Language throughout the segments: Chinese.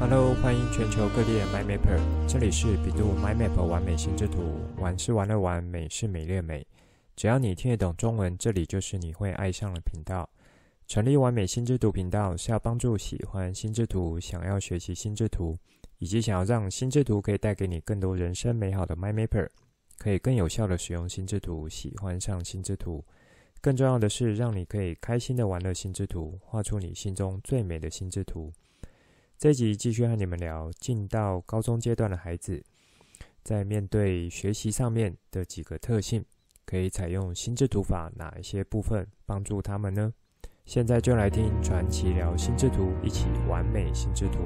Hello，欢迎全球各地的 My Mapper，这里是比度 My Map 完美心智图，玩是玩乐玩，美是美丽美。只要你听得懂中文，这里就是你会爱上的频道。成立完美心智图频道是要帮助喜欢心智图、想要学习心智图，以及想要让心智图可以带给你更多人生美好的 My Mapper，可以更有效的使用心智图，喜欢上心智图。更重要的是，让你可以开心的玩乐心智图，画出你心中最美的心智图。这一集继续和你们聊，进到高中阶段的孩子，在面对学习上面的几个特性，可以采用心智图法哪一些部分帮助他们呢？现在就来听传奇聊心智图，一起完美心智图。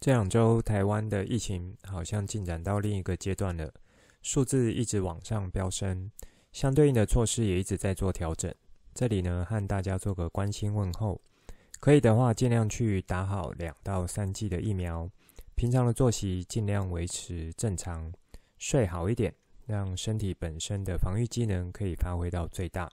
这两周台湾的疫情好像进展到另一个阶段了，数字一直往上飙升。相对应的措施也一直在做调整。这里呢，和大家做个关心问候。可以的话，尽量去打好两到三剂的疫苗。平常的作息尽量维持正常，睡好一点，让身体本身的防御机能可以发挥到最大。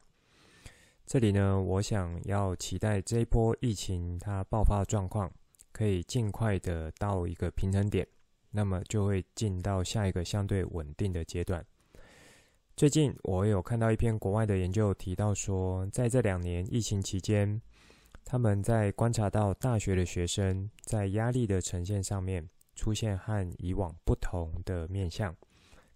这里呢，我想要期待这一波疫情它爆发状况，可以尽快的到一个平衡点，那么就会进到下一个相对稳定的阶段。最近我有看到一篇国外的研究，提到说，在这两年疫情期间，他们在观察到大学的学生在压力的呈现上面出现和以往不同的面相。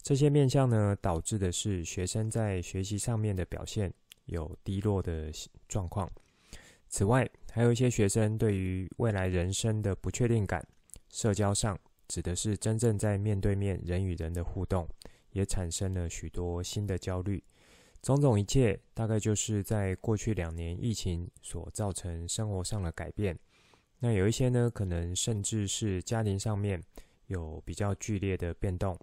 这些面相呢，导致的是学生在学习上面的表现有低落的状况。此外，还有一些学生对于未来人生的不确定感，社交上指的是真正在面对面人与人的互动。也产生了许多新的焦虑，种种一切大概就是在过去两年疫情所造成生活上的改变。那有一些呢，可能甚至是家庭上面有比较剧烈的变动，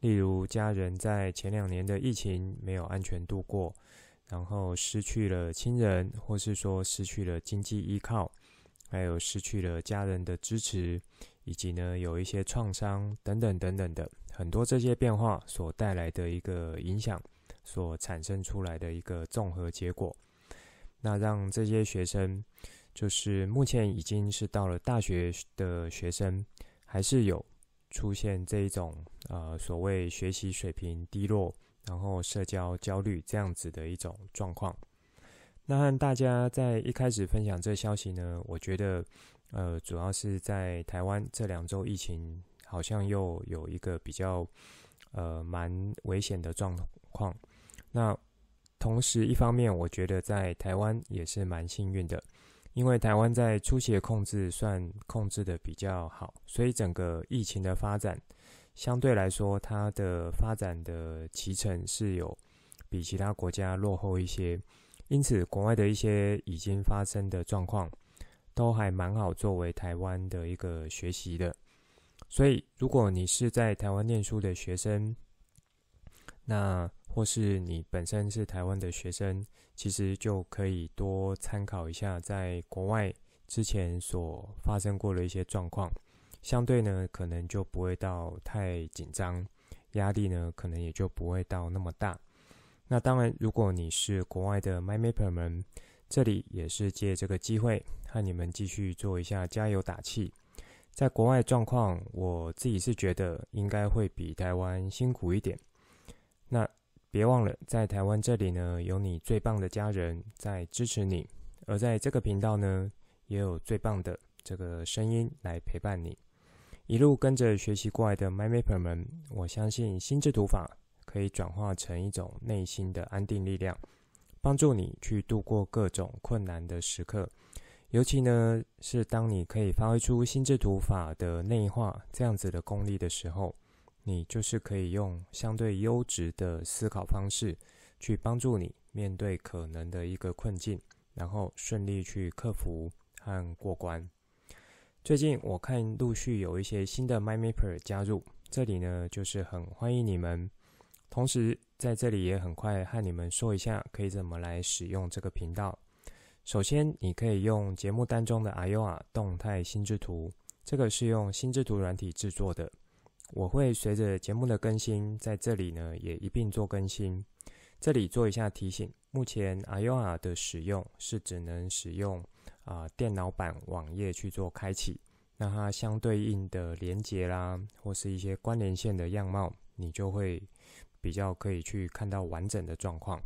例如家人在前两年的疫情没有安全度过，然后失去了亲人，或是说失去了经济依靠，还有失去了家人的支持，以及呢有一些创伤等等等等的。很多这些变化所带来的一个影响，所产生出来的一个综合结果，那让这些学生，就是目前已经是到了大学的学生，还是有出现这一种呃所谓学习水平低落，然后社交焦虑这样子的一种状况。那和大家在一开始分享这消息呢，我觉得呃主要是在台湾这两周疫情。好像又有一个比较，呃，蛮危险的状况。那同时，一方面，我觉得在台湾也是蛮幸运的，因为台湾在出血控制算控制的比较好，所以整个疫情的发展相对来说，它的发展的期程是有比其他国家落后一些。因此，国外的一些已经发生的状况，都还蛮好作为台湾的一个学习的。所以，如果你是在台湾念书的学生，那或是你本身是台湾的学生，其实就可以多参考一下在国外之前所发生过的一些状况，相对呢，可能就不会到太紧张，压力呢，可能也就不会到那么大。那当然，如果你是国外的 MyMapper 们，这里也是借这个机会和你们继续做一下加油打气。在国外状况，我自己是觉得应该会比台湾辛苦一点。那别忘了，在台湾这里呢，有你最棒的家人在支持你；而在这个频道呢，也有最棒的这个声音来陪伴你。一路跟着学习过来的 MyMapper 们，我相信心智图法可以转化成一种内心的安定力量，帮助你去度过各种困难的时刻。尤其呢，是当你可以发挥出心智图法的内化这样子的功力的时候，你就是可以用相对优质的思考方式，去帮助你面对可能的一个困境，然后顺利去克服和过关。最近我看陆续有一些新的 MyMapper 加入，这里呢就是很欢迎你们。同时在这里也很快和你们说一下，可以怎么来使用这个频道。首先，你可以用节目当中的 Iowa 动态心智图，这个是用心智图软体制作的。我会随着节目的更新，在这里呢也一并做更新。这里做一下提醒，目前 IORA 的使用是只能使用啊、电脑版网页去做开启，那它相对应的连接啦，或是一些关联线的样貌，你就会比较可以去看到完整的状况。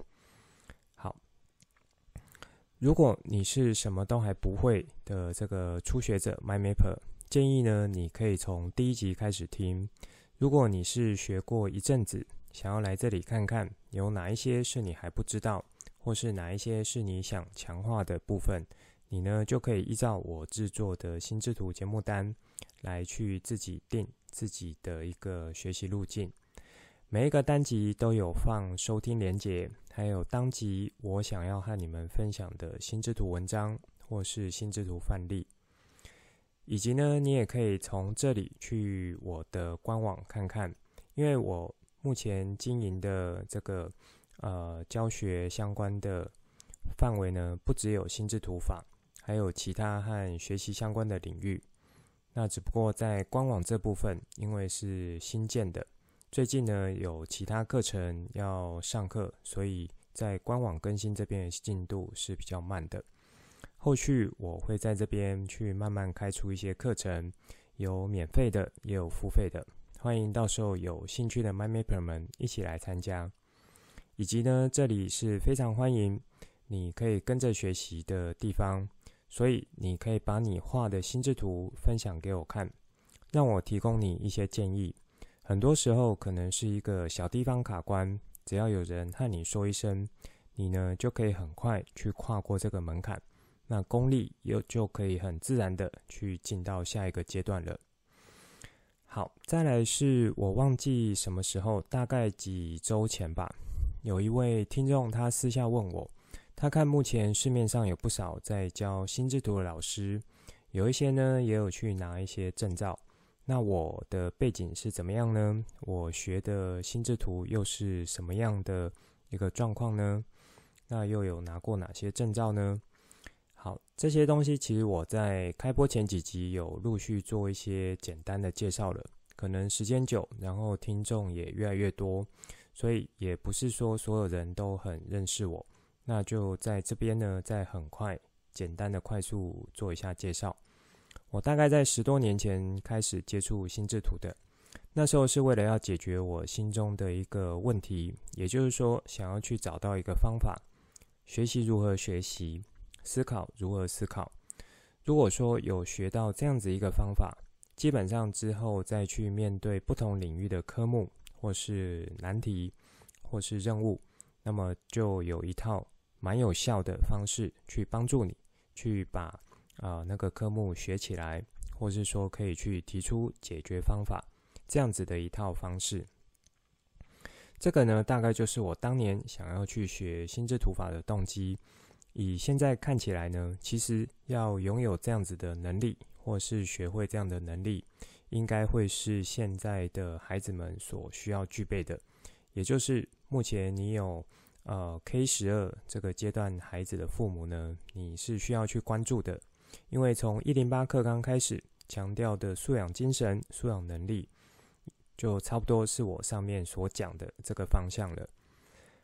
如果你是什么都还不会的这个初学者，MyMapper 建议呢，你可以从第一集开始听。如果你是学过一阵子，想要来这里看看有哪一些是你还不知道，或是哪一些是你想强化的部分，你呢就可以依照我制作的心智图节目单来去自己定自己的一个学习路径。每一个单集都有放收听连结，还有当集我想要和你们分享的心智图文章或是心智图范例。以及呢，你也可以从这里去我的官网看看，因为我目前经营的这个呃教学相关的范围呢，不只有心智图法，还有其他和学习相关的领域。那只不过在官网这部分，因为是新建的，最近呢有其他课程要上课，所以在官网更新这边的进度是比较慢的。后续我会在这边去慢慢开出一些课程，有免费的，也有付费的，欢迎到时候有兴趣的 MyMapper 们一起来参加。以及呢，这里是非常欢迎你可以跟着学习的地方，所以你可以把你画的心智图分享给我看，让我提供你一些建议。很多时候可能是一个小地方卡关，只要有人和你说一声，你呢就可以很快去跨过这个门槛。那功力又就可以很自然的去进到下一个阶段了。好，再来是我忘记什么时候，大概几周前吧，有一位听众他私下问我，他看目前市面上有不少在教心智图的老师，有一些呢也有去拿一些证照。那我的背景是怎么样呢？我学的心智图又是什么样的一个状况呢？那又有拿过哪些证照呢？好，这些东西其实我在开播前几集有陆续做一些简单的介绍了。可能时间久，然后听众也越来越多，所以也不是说所有人都很认识我。那就在这边呢，再很快、简单的、快速做一下介绍。我大概在十多年前开始接触心智图的，那时候是为了要解决我心中的一个问题，也就是说，想要去找到一个方法，学习如何学习。思考如何思考。如果说有学到这样子一个方法，基本上之后再去面对不同领域的科目，或是难题，或是任务，那么就有一套蛮有效的方式去帮助你去把啊、那个科目学起来，或是说可以去提出解决方法，这样子的一套方式。这个呢，大概就是我当年想要去学心智图法的动机。以现在看起来呢，其实要拥有这样子的能力，或是学会这样的能力，应该会是现在的孩子们所需要具备的。也就是目前你有呃 K 十二这个阶段孩子的父母呢，你是需要去关注的，因为从一零八课纲开始强调的素养精神、素养能力，就差不多是我上面所讲的这个方向了。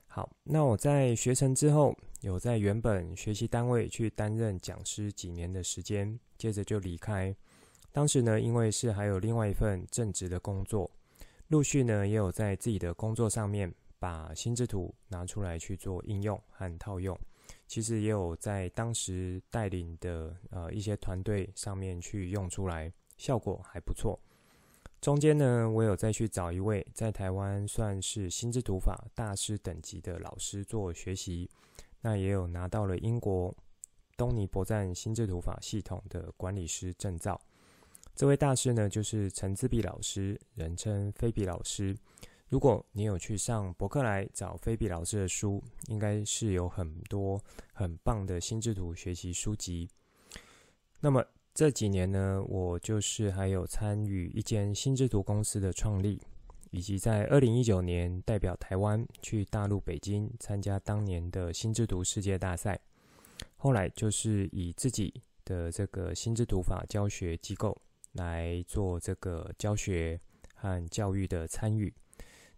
好，那我在学成之后，有在原本学习单位去担任讲师几年的时间，接着就离开。当时呢，因为是还有另外一份正职的工作，陆续呢也有在自己的工作上面把心智图拿出来去做应用和套用。其实也有在当时带领的呃一些团队上面去用出来，效果还不错。中间呢，我有再去找一位在台湾算是心智图法大师等级的老师做学习，那也有拿到了英国东尼博赞心智图法系统的管理师证照。这位大师呢，就是陈自碧老师，人称菲比老师。如果你有去上博客来找菲比老师的书，应该是有很多很棒的心智图学习书籍。那么。这几年呢，我就是还有参与一间心智图公司的创立，以及在二零一九年代表台湾去大陆北京参加当年的心智图世界大赛。后来就是以自己的这个心智图法教学机构来做这个教学和教育的参与。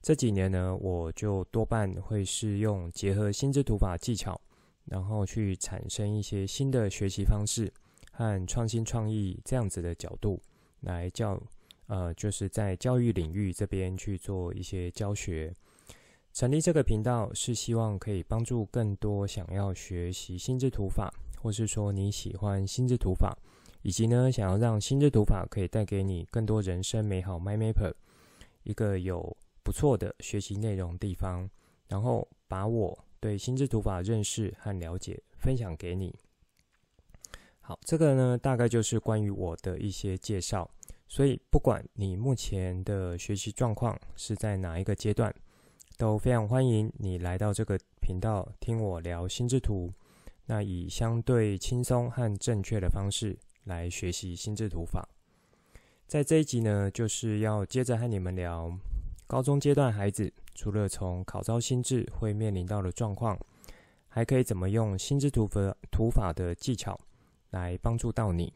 这几年呢，我就多半会是用结合心智图法技巧，然后去产生一些新的学习方式和创新创意这样子的角度来教，呃，就是在教育领域这边去做一些教学。成立这个频道是希望可以帮助更多想要学习心智图法，或是说你喜欢心智图法，以及呢想要让心智图法可以带给你更多人生美好 My Mapper 一个有不错的学习内容地方，然后把我对心智图法认识和了解分享给你。好，这个呢大概就是关于我的一些介绍。所以不管你目前的学习状况是在哪一个阶段，都非常欢迎你来到这个频道听我聊心智图。那以相对轻松和正确的方式来学习心智图法。在这一集呢，就是要接着和你们聊高中阶段孩子除了从考招心智会面临到的状况，还可以怎么用心智图法图法的技巧来帮助到你。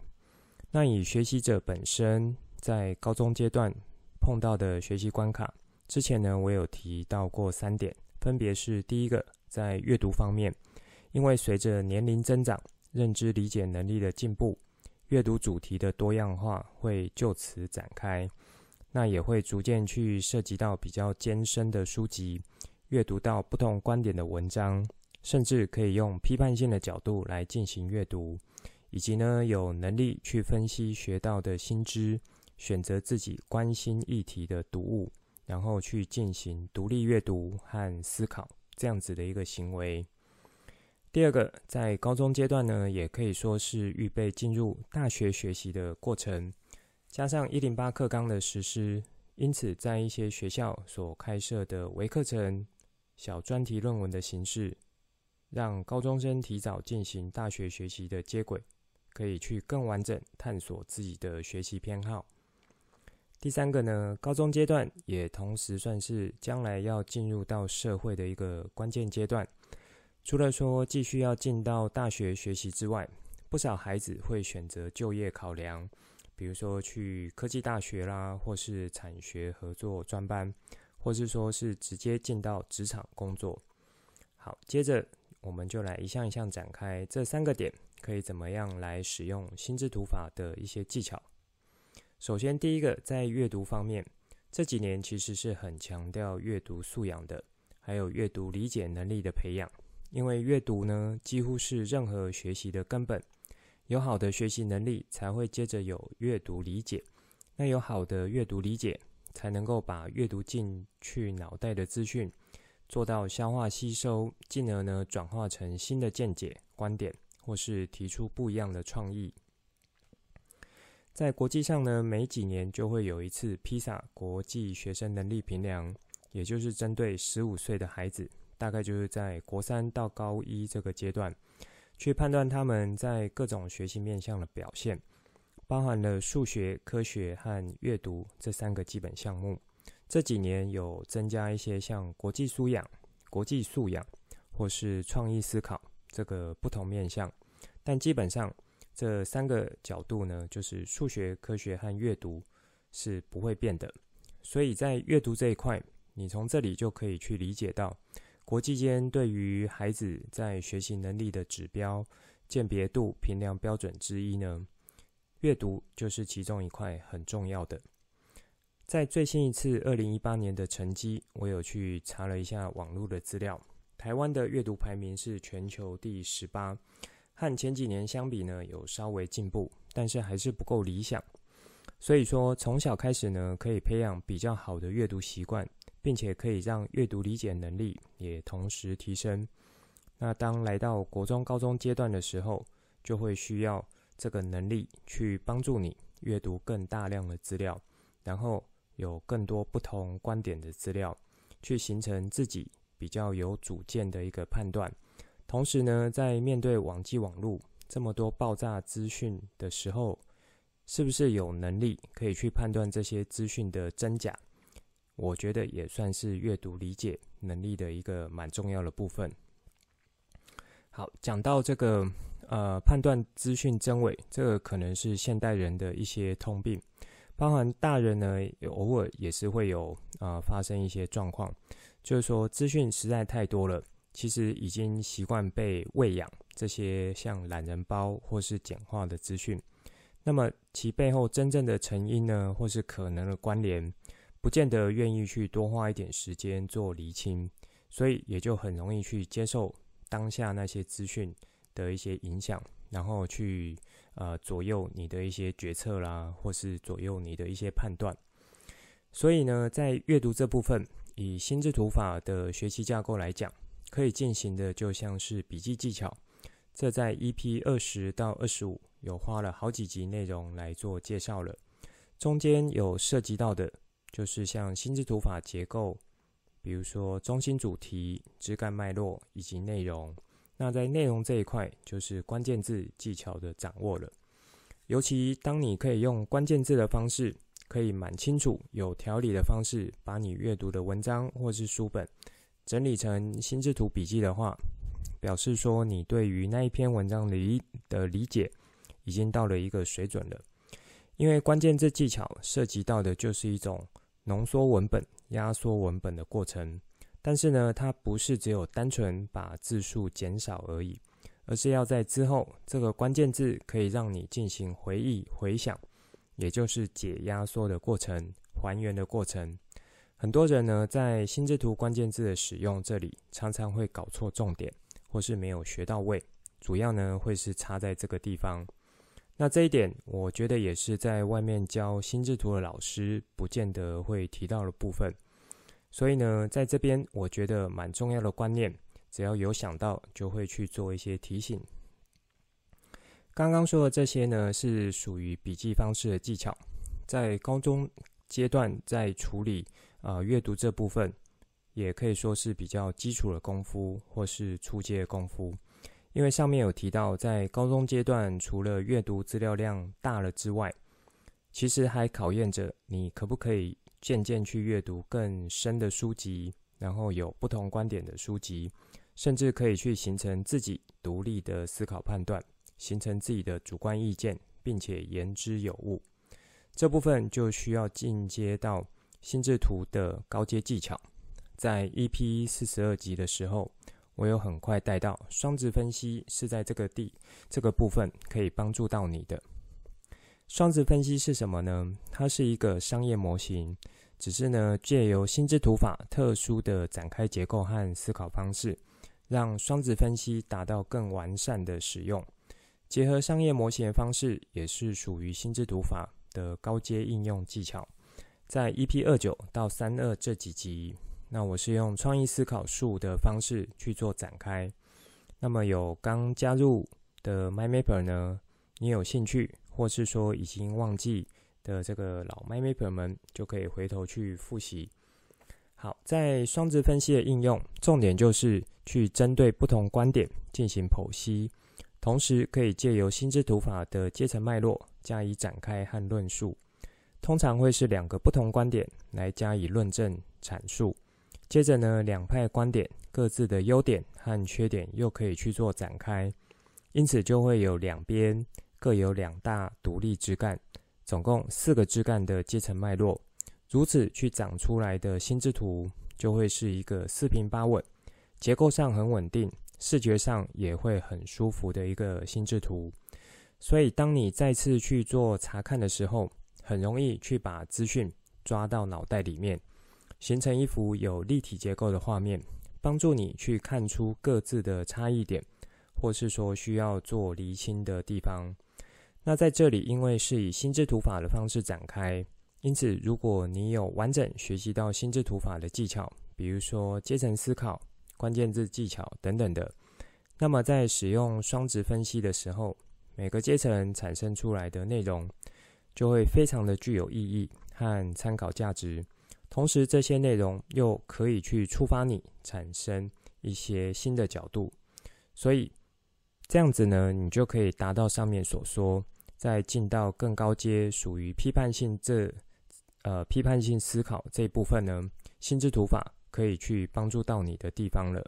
那以学习者本身在高中阶段碰到的学习关卡。之前呢，我有提到过三点，分别是第一个，在阅读方面，因为随着年龄增长，认知理解能力的进步，阅读主题的多样化会就此展开，那也会逐渐去涉及到比较艰深的书籍，阅读到不同观点的文章，甚至可以用批判性的角度来进行阅读，以及呢，有能力去分析学到的新知，选择自己关心议题的读物。然后去进行独立阅读和思考，这样子的一个行为。第二个，在高中阶段呢，也可以说是预备进入大学学习的过程，加上一零八课纲的实施，因此在一些学校所开设的微课程、小专题论文的形式，让高中生提早进行大学学习的接轨，可以去更完整探索自己的学习偏好。第三个呢，高中阶段也同时算是将来要进入到社会的一个关键阶段。除了说继续要进到大学学习之外，不少孩子会选择就业考量，比如说去科技大学啦，或是产学合作专班，或是说是直接进到职场工作。好，接着我们就来一项一项展开这三个点，可以怎么样来使用心智图法的一些技巧。首先，第一个在阅读方面，这几年其实是很强调阅读素养的，还有阅读理解能力的培养。因为阅读呢，几乎是任何学习的根本。有好的学习能力，才会接着有阅读理解。那有好的阅读理解，才能够把阅读进去脑袋的资讯做到消化吸收，进而呢转化成新的见解、观点，或是提出不一样的创意。在国际上呢，每几年就会有一次披萨国际学生能力评量，也就是针对十五岁的孩子，大概就是在国三到高一这个阶段，去判断他们在各种学习面向的表现，包含了数学、科学和阅读这三个基本项目。这几年有增加一些像国际素养、国际素养或是创意思考这个不同面向，但基本上。这三个角度呢，就是数学、科学和阅读是不会变的。所以在阅读这一块，你从这里就可以去理解到，国际间对于孩子在学习能力的指标鉴别度评量标准之一呢，阅读就是其中一块很重要的。在最新一次二零一八年的成绩，我有去查了一下网络的资料，台湾的阅读排名是全球第十八。和前几年相比呢，有稍微进步，但是还是不够理想。所以说，从小开始呢，可以培养比较好的阅读习惯，并且可以让阅读理解能力也同时提升。那当来到国中、高中阶段的时候，就会需要这个能力去帮助你阅读更大量的资料，然后有更多不同观点的资料，去形成自己比较有主见的一个判断。同时呢，在面对网际网路这么多爆炸资讯的时候，是不是有能力可以去判断这些资讯的真假？我觉得也算是阅读理解能力的一个蛮重要的部分。好，讲到这个呃判断资讯真伪，这个可能是现代人的一些通病。包含大人呢，偶尔也是会有、呃、发生一些状况，就是说资讯实在太多了，其实已经习惯被喂养这些像懒人包或是简化的资讯，那么其背后真正的成因呢，或是可能的关联，不见得愿意去多花一点时间做厘清，所以也就很容易去接受当下那些资讯的一些影响，然后去。呃，左右你的一些决策啦，或是左右你的一些判断。所以呢，在阅读这部分，以心智图法的学习架构来讲，可以进行的就像是笔记技巧。这在 EP 二十到二十五有花了好几集内容来做介绍了。中间有涉及到的，就是像心智图法结构，比如说中心主题、枝干脉络以及内容。那在内容这一块，就是关键字技巧的掌握了。尤其当你可以用关键字的方式，可以蛮清楚、有条理的方式，把你阅读的文章或是书本整理成心智图笔记的话，表示说你对于那一篇文章理的理解已经到了一个水准了。因为关键字技巧涉及到的就是一种浓缩文本、压缩文本的过程。但是呢，它不是只有单纯把字数减少而已，而是要在之后这个关键字可以让你进行回忆、回想，也就是解压缩的过程、还原的过程。很多人呢，在心智图关键字的使用这里，常常会搞错重点，或是没有学到位。主要呢，会是差在这个地方。那这一点，我觉得也是在外面教心智图的老师，不见得会提到的部分。所以呢，在这边我觉得蛮重要的观念，只要有想到，就会去做一些提醒。刚刚说的这些呢，是属于笔记方式的技巧，在高中阶段在处理啊、呃、阅读这部分，也可以说是比较基础的功夫，或是初阶功夫。因为上面有提到，在高中阶段，除了阅读资料量大了之外，其实还考验着你可不可以。渐渐去阅读更深的书籍，然后有不同观点的书籍，甚至可以去形成自己独立的思考判断，形成自己的主观意见，并且言之有物。这部分就需要进阶到心智图的高阶技巧。在 EP 四十二集的时候，我有很快带到双子分析是在这个地这个部分可以帮助到你的。双子分析是什么呢？它是一个商业模型，只是呢，借由心智图法特殊的展开结构和思考方式，让双子分析达到更完善的使用。结合商业模型的方式，也是属于心智图法的高阶应用技巧。在 EP 二九到三二这几集，那我是用创意思考术的方式去做展开。那么有刚加入的 MyMapper 呢，你有兴趣？或是说已经忘记的这个老 MyMapper 们，就可以回头去复习。好，在双值分析的应用，重点就是去针对不同观点进行剖析，同时可以借由心智图法的阶层脉络加以展开和论述。通常会是两个不同观点来加以论证阐述，接着呢，两派观点各自的优点和缺点又可以去做展开，因此就会有两边。各有两大独立枝干，总共四个枝干的阶层脉络，如此去长出来的心智图，就会是一个四平八稳、结构上很稳定、视觉上也会很舒服的一个心智图。所以，当你再次去做查看的时候，很容易去把资讯抓到脑袋里面，形成一幅有立体结构的画面，帮助你去看出各自的差异点，或是说需要做厘清的地方。那在这里，因为是以心智图法的方式展开，因此如果你有完整学习到心智图法的技巧，比如说阶层思考、关键字技巧等等的，那么在使用双值分析的时候，每个阶层产生出来的内容就会非常的具有意义和参考价值，同时这些内容又可以去触发你产生一些新的角度，所以这样子呢，你就可以达到上面所说。在进到更高阶，属于批判性这呃批判性思考这一部分呢，心智图法可以去帮助到你的地方了。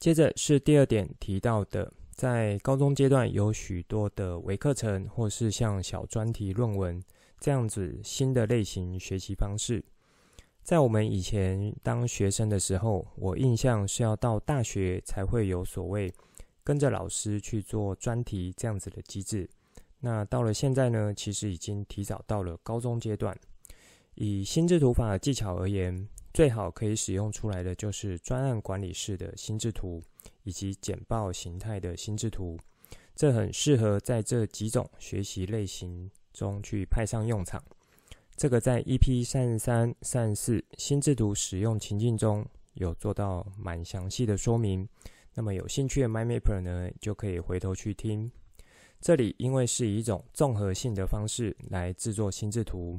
接着是第二点提到的在高中阶段有许多的微课程，或是像小专题论文这样子新的类型学习方式。在我们以前当学生的时候，我印象是要到大学才会有所谓跟着老师去做专题这样子的机制。那到了现在呢，其实已经提早到了高中阶段。以心智图法技巧而言，最好可以使用出来的就是专案管理式的心智图。以及简报形态的心智图，这很适合在这几种学习类型中去派上用场。这个在 EP 三十三、三十四心智图使用情境中有做到蛮详细的说明。那么有兴趣的 MindMapper 呢，就可以回头去听。这里因为是以一种综合性的方式来制作心智图，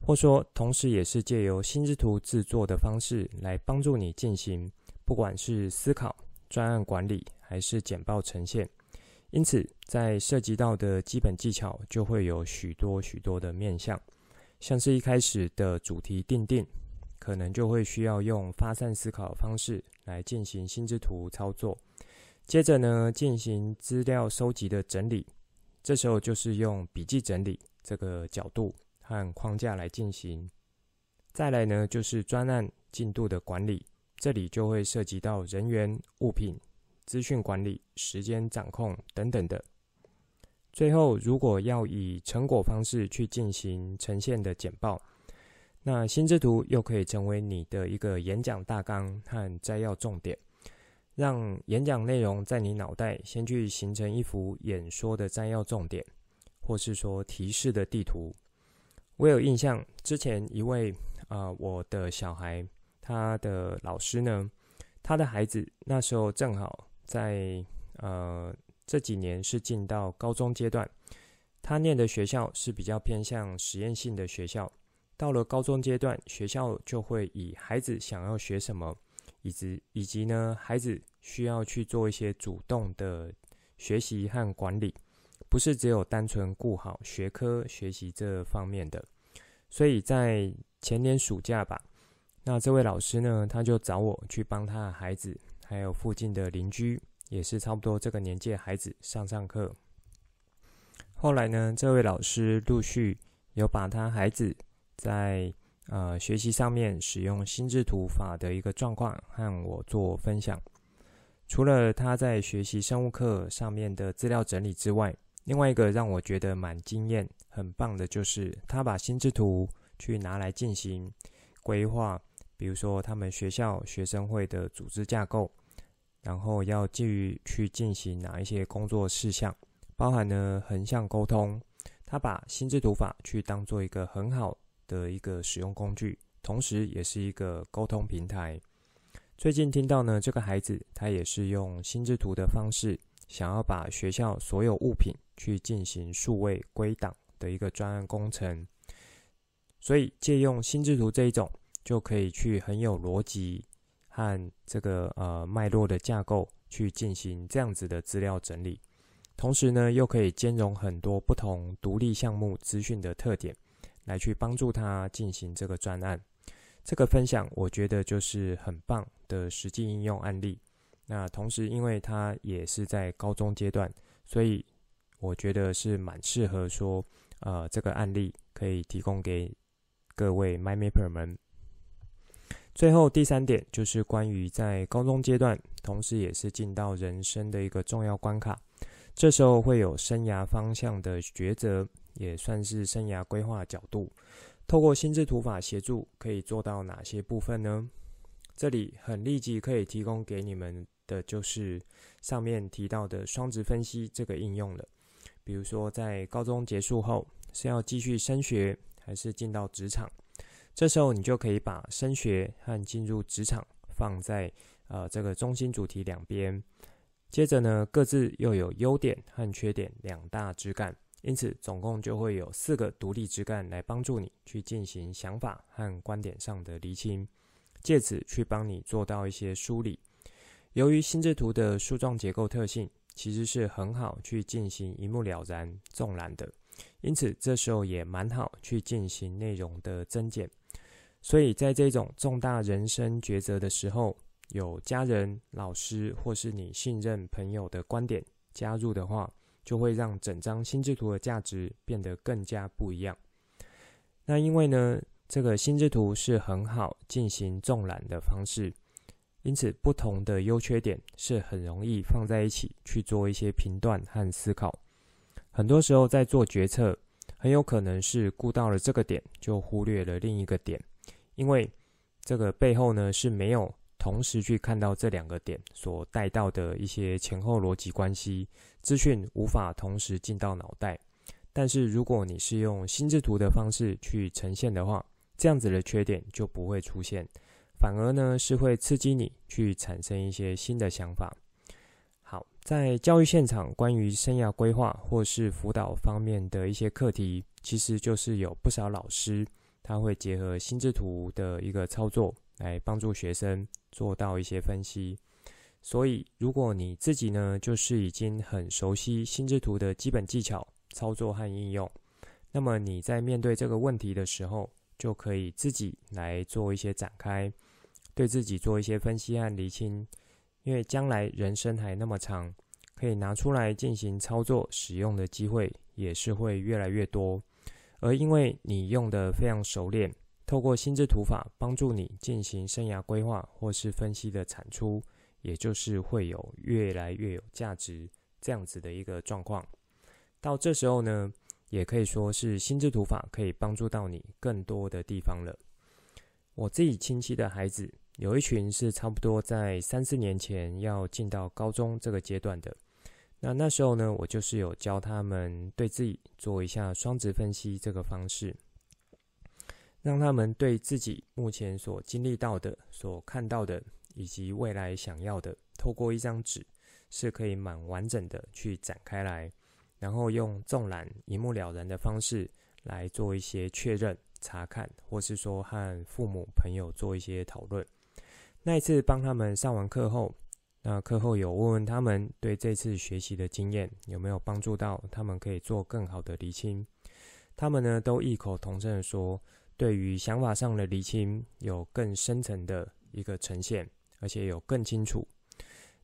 或说同时也是借由心智图制作的方式来帮助你进行，不管是思考。专案管理还是简报呈现，因此在涉及到的基本技巧就会有许多许多的面向，像是一开始的主题定定，可能就会需要用发散思考方式来进行心智图操作。接着呢，进行资料收集的整理，这时候就是用笔记整理这个角度和框架来进行。再来呢，就是专案进度的管理。这里就会涉及到人员、物品、资讯管理、时间掌控等等的。最后，如果要以成果方式去进行呈现的简报，那心智图又可以成为你的一个演讲大纲和摘要重点，让演讲内容在你脑袋先去形成一幅演说的摘要重点，或是说提示的地图。我有印象，之前一位啊、我的小孩。他的老师呢，他的孩子那时候正好在呃这几年是进到高中阶段，他念的学校是比较偏向实验性的学校。到了高中阶段，学校就会以孩子想要学什么，以及以及呢孩子需要去做一些主动的学习和管理，不是只有单纯顾好学科学习这方面的。所以在前年暑假吧。那这位老师呢，他就找我去帮他的孩子，还有附近的邻居，也是差不多这个年纪的孩子上上课。后来呢，这位老师陆续有把他孩子在呃学习上面使用心智图法的一个状况和我做分享。除了他在学习生物课上面的资料整理之外，另外一个让我觉得蛮惊艳、很棒的，就是他把心智图去拿来进行规划。比如说，他们学校学生会的组织架构，然后要基于去进行哪一些工作事项，包含呢横向沟通。他把心智图法去当做一个很好的一个使用工具，同时也是一个沟通平台。最近听到呢，这个孩子他也是用心智图的方式，想要把学校所有物品去进行数位归档的一个专案工程。所以借用心智图这一种。就可以去很有逻辑和这个呃脉络的架构去进行这样子的资料整理，同时呢又可以兼容很多不同独立项目资讯的特点，来去帮助他进行这个专案。这个分享我觉得就是很棒的实际应用案例。那同时因为他也是在高中阶段，所以我觉得是蛮适合说呃这个案例可以提供给各位 MindMapper 们。最后第三点就是关于在高中阶段，同时也是进到人生的一个重要关卡，这时候会有生涯方向的抉择，也算是生涯规划角度。透过心智图法协助，可以做到哪些部分呢？这里很立即可以提供给你们的就是上面提到的双职分析这个应用了。比如说在高中结束后是要继续升学，还是进到职场？这时候，你就可以把升学和进入职场放在呃这个中心主题两边。接着呢，各自又有优点和缺点两大枝干，因此总共就会有四个独立枝干来帮助你去进行想法和观点上的厘清，借此去帮你做到一些梳理。由于心智图的树状结构特性，其实是很好去进行一目了然纵览的，因此这时候也蛮好去进行内容的增减。所以在这种重大人生抉择的时候，有家人、老师或是你信任朋友的观点加入的话，就会让整张心智图的价值变得更加不一样。那因为呢，这个心智图是很好进行纵览的方式，因此不同的优缺点是很容易放在一起去做一些评断和思考。很多时候在做决策，很有可能是顾到了这个点，就忽略了另一个点，因为这个背后呢是没有同时去看到这两个点所带到的一些前后逻辑关系，资讯无法同时进到脑袋。但是如果你是用心智图的方式去呈现的话，这样子的缺点就不会出现，反而呢是会刺激你去产生一些新的想法。好，在教育现场，关于生涯规划或是辅导方面的一些课题，其实就是有不少老师他会结合心智图的一个操作来帮助学生做到一些分析。所以，如果你自己呢就是已经很熟悉心智图的基本技巧、操作和应用，那么你在面对这个问题的时候，就可以自己来做一些展开，对自己做一些分析和厘清，因为将来人生还那么长，可以拿出来进行操作使用的机会也是会越来越多。而因为你用得非常熟练，透过心智图法帮助你进行生涯规划或是分析的产出，也就是会有越来越有价值这样子的一个状况。到这时候呢，也可以说是心智图法可以帮助到你更多的地方了。我自己亲戚的孩子有一群是差不多在三四年前要进到高中这个阶段的。那那时候呢，我就是有教他们对自己做一下双值分析这个方式，让他们对自己目前所经历到的、所看到的以及未来想要的，透过一张纸是可以蛮完整的去展开来。然后用纵览一目了然的方式来做一些确认、查看，或是说和父母、朋友做一些讨论。那一次帮他们上完课后，那课后有问问他们对这次学习的经验有没有帮助到他们可以做更好的厘清。他们呢都异口同声的说，对于想法上的厘清有更深层的一个呈现，而且有更清楚。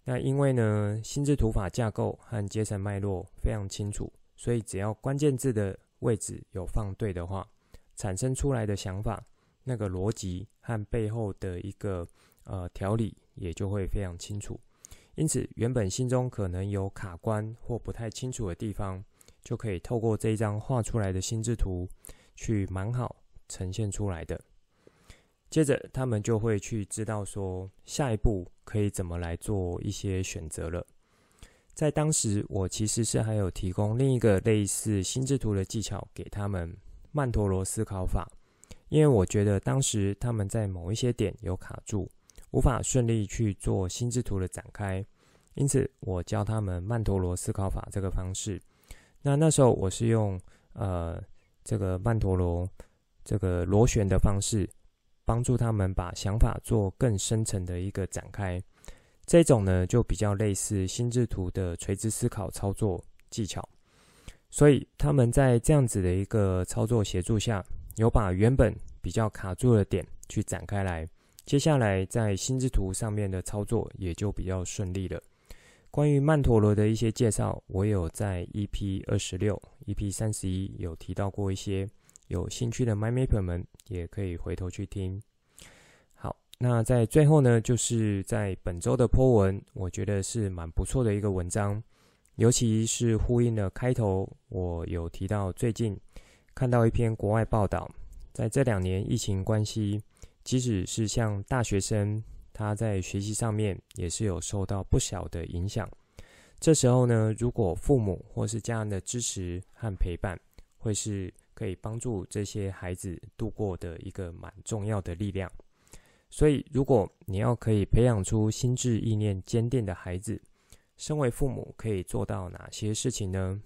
那因为呢，心智图法架构和阶层脉络非常清楚，所以只要关键字的位置有放对的话，产生出来的想法，那个逻辑和背后的一个呃条理也就会非常清楚。因此，原本心中可能有卡关或不太清楚的地方，就可以透过这一张画出来的心智图，去蛮好呈现出来的。接着，他们就会去知道说，下一步可以怎么来做一些选择了。在当时，我其实是还有提供另一个类似心智图的技巧给他们——曼陀罗思考法。因为我觉得当时他们在某一些点有卡住，无法顺利去做心智图的展开，因此我教他们曼陀罗思考法这个方式。那那时候我是用呃这个曼陀罗这个螺旋的方式。帮助他们把想法做更深层的一个展开，这种呢就比较类似心智图的垂直思考操作技巧。所以他们在这样子的一个操作协助下，有把原本比较卡住的点去展开来，接下来在心智图上面的操作也就比较顺利了。关于曼陀罗的一些介绍，我有在 EP 二十六、EP 三十一有提到过一些。有兴趣的 MyMapper 们也可以回头去听。好，那在最后呢，就是在本周的 po 文，我觉得是蛮不错的一个文章，尤其是呼应了开头，我有提到最近看到一篇国外报道，在这两年疫情关系，即使是像大学生，他在学习上面也是有受到不小的影响。这时候呢，如果父母或是家人的支持和陪伴，会是。可以帮助这些孩子度过的一个蛮重要的力量。所以，如果你要可以培养出心智意念坚定的孩子，身为父母可以做到哪些事情呢？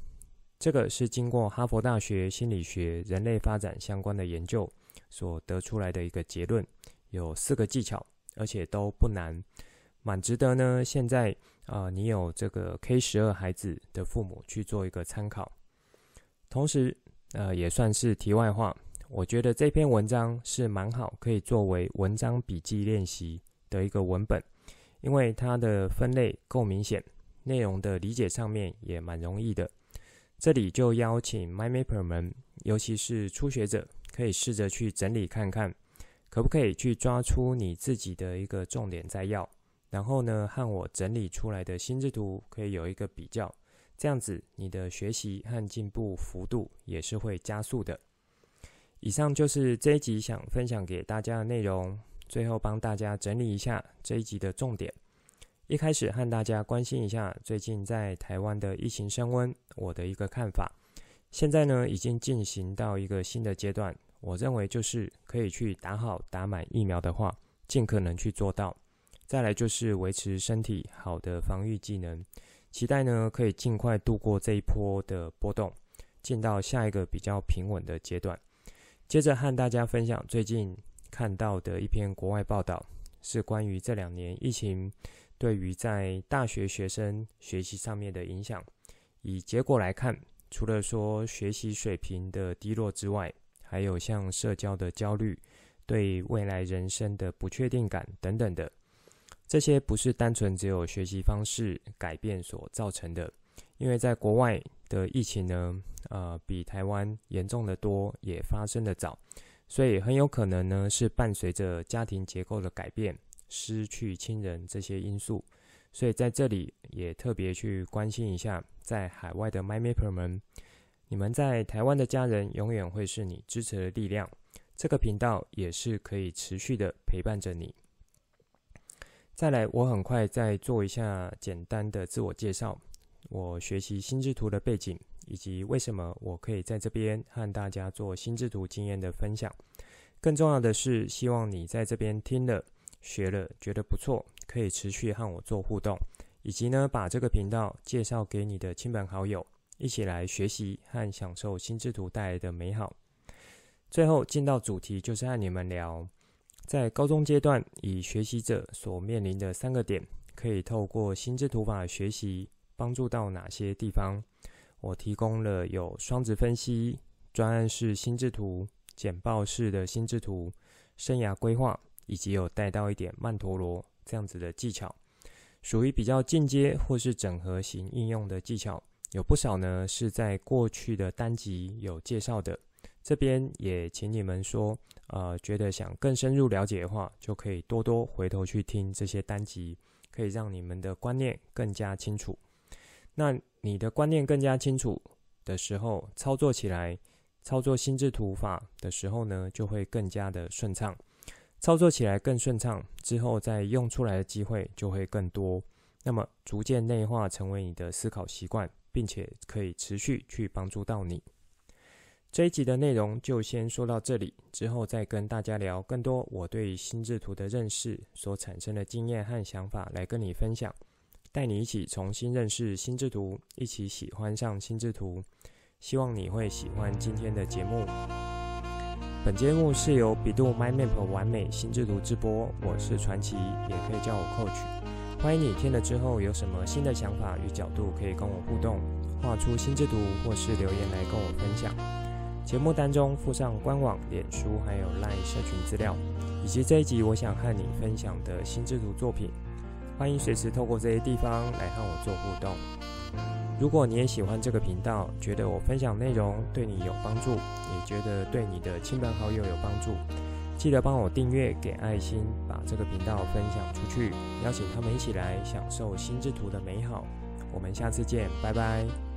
这个是经过哈佛大学心理学、人类发展相关的研究所得出来的一个结论，有四个技巧，而且都不难，蛮值得呢。现在啊、呃，你有这个 K 十二孩子的父母去做一个参考，同时。呃，也算是题外话。我觉得这篇文章是蛮好，可以作为文章笔记练习的一个文本，因为它的分类够明显，内容的理解上面也蛮容易的。这里就邀请 MyMapper 们，尤其是初学者，可以试着去整理看看，可不可以去抓出你自己的一个重点摘要，然后呢，和我整理出来的心智图可以有一个比较，这样子你的学习和进步幅度也是会加速的。以上就是这一集想分享给大家的内容，最后帮大家整理一下这一集的重点。一开始和大家关心一下最近在台湾的疫情升温，我的一个看法。现在呢，已经进行到一个新的阶段，我认为就是可以去打好打满疫苗的话，尽可能去做到。再来就是维持身体好的防御技能，期待呢可以尽快度过这一波的波动，进到下一个比较平稳的阶段。接着和大家分享最近看到的一篇国外报道，是关于这两年疫情。对于在大学学生学习上面的影响，以结果来看，除了说学习水平的低落之外，还有像社交的焦虑、对未来人生的不确定感等等的，这些不是单纯只有学习方式改变所造成的，因为在国外的疫情呢，呃，比台湾严重的多，也发生的早，所以很有可能呢是伴随着家庭结构的改变。失去亲人这些因素，所以在这里也特别去关心一下，在海外的 MyMapper 们，你们在台湾的家人永远会是你支持的力量。这个频道也是可以持续的陪伴着你。再来，我很快再做一下简单的自我介绍，我学习心智图的背景，以及为什么我可以在这边和大家做心智图经验的分享。更重要的是，希望你在这边听了。学了觉得不错，可以持续和我做互动，以及呢，把这个频道介绍给你的亲朋好友，一起来学习和享受心智图带来的美好。最后进到主题，就是和你们聊，在高中阶段，以学习者所面临的三个点，可以透过心智图法学习帮助到哪些地方？我提供了有双子分析、专案式心智图、简报式的心智图、生涯规划。以及有带到一点曼陀罗这样子的技巧，属于比较进阶或是整合型应用的技巧，有不少呢是在过去的单集有介绍的。这边也请你们说，呃，觉得想更深入了解的话，就可以多多回头去听这些单集，可以让你们的观念更加清楚。那你的观念更加清楚的时候，操作起来，操作心智图法的时候呢，就会更加的顺畅。操作起来更顺畅，之后再用出来的机会就会更多。那么逐渐内化成为你的思考习惯，并且可以持续去帮助到你。这一集的内容就先说到这里，之后再跟大家聊更多我对心智图的认识所产生的经验和想法来跟你分享，带你一起重新认识心智图，一起喜欢上心智图。希望你会喜欢今天的节目。本节目是由比度 MyMap 完美心智图直播，我是传奇，也可以叫我 Coach。欢迎你听了之后有什么新的想法与角度，可以跟我互动，画出心之图或是留言来跟我分享。节目当中附上官网、脸书还有 LINE 社群资料，以及这一集我想和你分享的心之图作品。欢迎随时透过这些地方来和我做互动。如果你也喜欢这个频道，觉得我分享内容对你有帮助，也觉得对你的亲朋好友有帮助，记得帮我订阅、给爱心，把这个频道分享出去，邀请他们一起来享受心智图的美好。我们下次见，拜拜。